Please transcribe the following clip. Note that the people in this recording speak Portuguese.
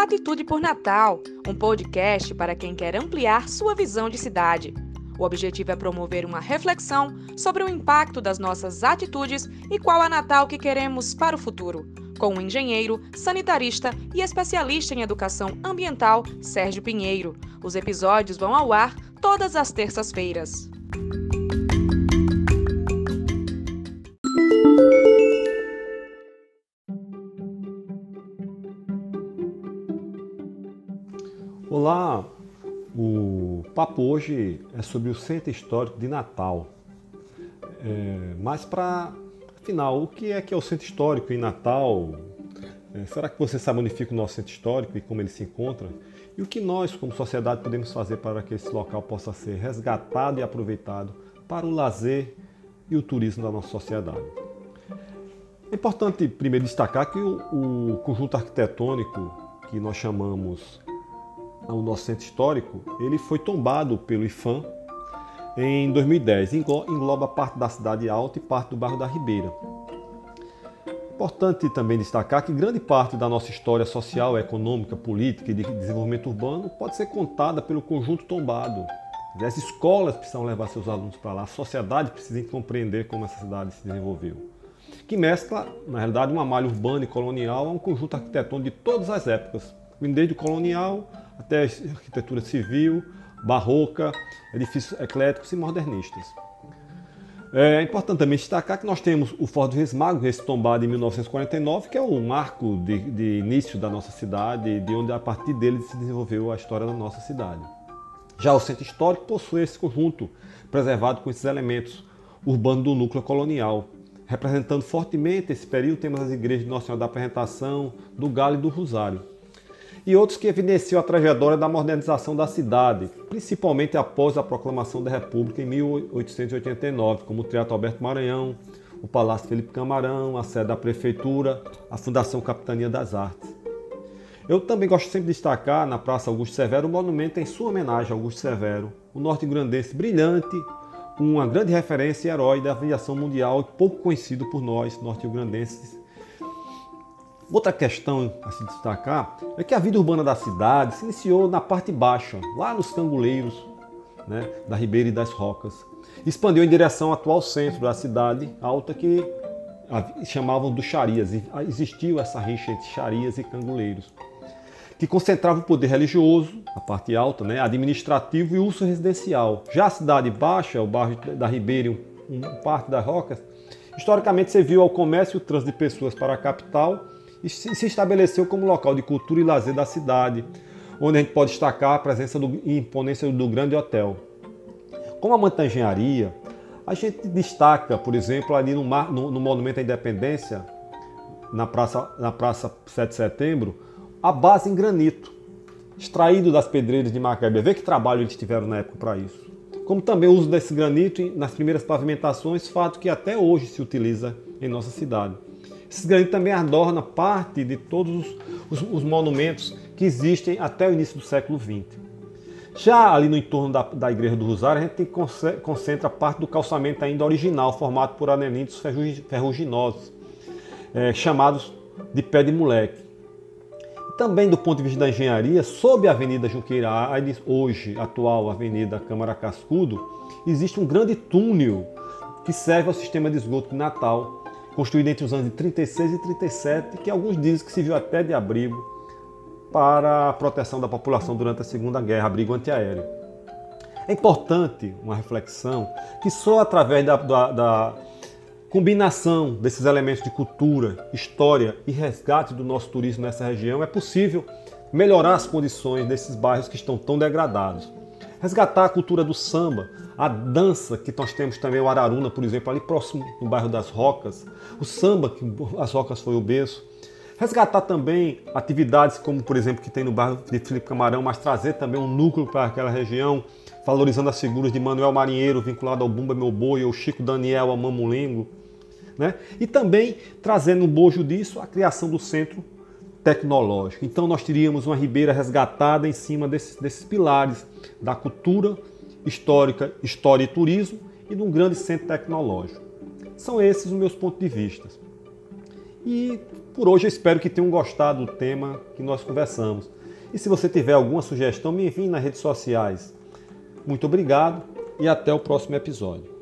Atitude por Natal, um podcast para quem quer ampliar sua visão de cidade. O objetivo é promover uma reflexão sobre o impacto das nossas atitudes e qual a Natal que queremos para o futuro. Com o engenheiro, sanitarista e especialista em educação ambiental, Sérgio Pinheiro. Os episódios vão ao ar todas as terças-feiras. Olá, o papo hoje é sobre o Centro Histórico de Natal. É, mas para, afinal, o que é que é o Centro Histórico em Natal? É, será que você sabe onde fica o nosso Centro Histórico e como ele se encontra? E o que nós, como sociedade, podemos fazer para que esse local possa ser resgatado e aproveitado para o lazer e o turismo da nossa sociedade? É importante primeiro destacar que o, o conjunto arquitetônico que nós chamamos o nosso centro histórico, ele foi tombado pelo IFAM em 2010. Engloba parte da cidade alta e parte do bairro da Ribeira. Importante também destacar que grande parte da nossa história social, econômica, política e de desenvolvimento urbano pode ser contada pelo conjunto tombado. As escolas precisam levar seus alunos para lá, a sociedade precisa compreender como essa cidade se desenvolveu. Que mescla, na realidade, uma malha urbana e colonial a um conjunto arquitetônico de todas as épocas, desde o colonial até arquitetura civil, barroca, edifícios ecléticos e modernistas. É importante também destacar que nós temos o Forte do Resmago, esse tombado em 1949, que é o marco de, de, início da nossa cidade, de onde a partir dele se desenvolveu a história da nossa cidade. Já o Centro Histórico possui esse conjunto preservado com esses elementos urbanos do núcleo colonial, representando fortemente esse período, temos as igrejas de Nossa Senhora da Apresentação, do Galo e do Rosário e outros que evidenciam a trajetória da modernização da cidade, principalmente após a proclamação da República em 1889, como o Teatro Alberto Maranhão, o Palácio Felipe Camarão, a sede da Prefeitura, a Fundação Capitania das Artes. Eu também gosto sempre de destacar na Praça Augusto Severo o monumento em sua homenagem a Augusto Severo, o norte-grandense brilhante, uma grande referência e herói da aviação mundial e pouco conhecido por nós, norte-grandenses, Outra questão a se destacar é que a vida urbana da cidade se iniciou na parte baixa, lá nos canguleiros né, da Ribeira e das Rocas. Expandiu em direção ao atual centro da cidade alta que chamavam do Xarias. Existiu essa rixa entre Xarias e canguleiros, que concentrava o poder religioso, a parte alta, né, administrativo e uso residencial. Já a cidade baixa, o bairro da Ribeira e um, parte das Rocas, historicamente serviu ao comércio e o trânsito de pessoas para a capital e se estabeleceu como local de cultura e lazer da cidade, onde a gente pode destacar a presença do, e imponência do grande hotel. Como amante da engenharia, a gente destaca, por exemplo, ali no, no, no Monumento à Independência, na praça, na praça 7 de Setembro, a base em granito, extraído das pedreiras de Macabé. Vê que trabalho eles tiveram na época para isso. Como também o uso desse granito nas primeiras pavimentações, fato que até hoje se utiliza em nossa cidade. Esses granitos também adornam parte de todos os, os, os, monumentos que existem até o início do século XX. Já ali no entorno da, da Igreja do Rosário, a gente concentra parte do calçamento ainda original, formado por anelitos ferruginosos, é, chamados de pé de moleque. Também do ponto de vista da engenharia, sob a Avenida Junqueira Aires, hoje atual Avenida Câmara Cascudo, existe um grande túnel que serve ao sistema de esgoto de Natal, construído entre os anos de 36 e 37, que alguns dizem que serviu até de abrigo para a proteção da população durante a Segunda Guerra, abrigo antiaéreo. É importante uma reflexão que só através da, da, da combinação desses elementos de cultura, história e resgate do nosso turismo nessa região é possível melhorar as condições desses bairros que estão tão degradados resgatar a cultura do samba, a dança que nós temos também, o Araruna, por exemplo, ali próximo no bairro das Rocas, o samba, que as Rocas foi o berço. Resgatar também atividades como, por exemplo, que tem no bairro de Felipe Camarão, mas trazer também um núcleo para aquela região, valorizando as figuras de Manuel Marinheiro, vinculado ao Bumba Meu Boi, ou Chico Daniel, ao Mamulengo. Né? E também trazendo no bojo disso a criação do Centro tecnológico. Então nós teríamos uma ribeira resgatada em cima desses, desses pilares da cultura histórica, história e turismo e de um grande centro tecnológico. São esses os meus pontos de vista. E por hoje eu espero que tenham gostado do tema que nós conversamos. E se você tiver alguma sugestão, me envie nas redes sociais. Muito obrigado e até o próximo episódio.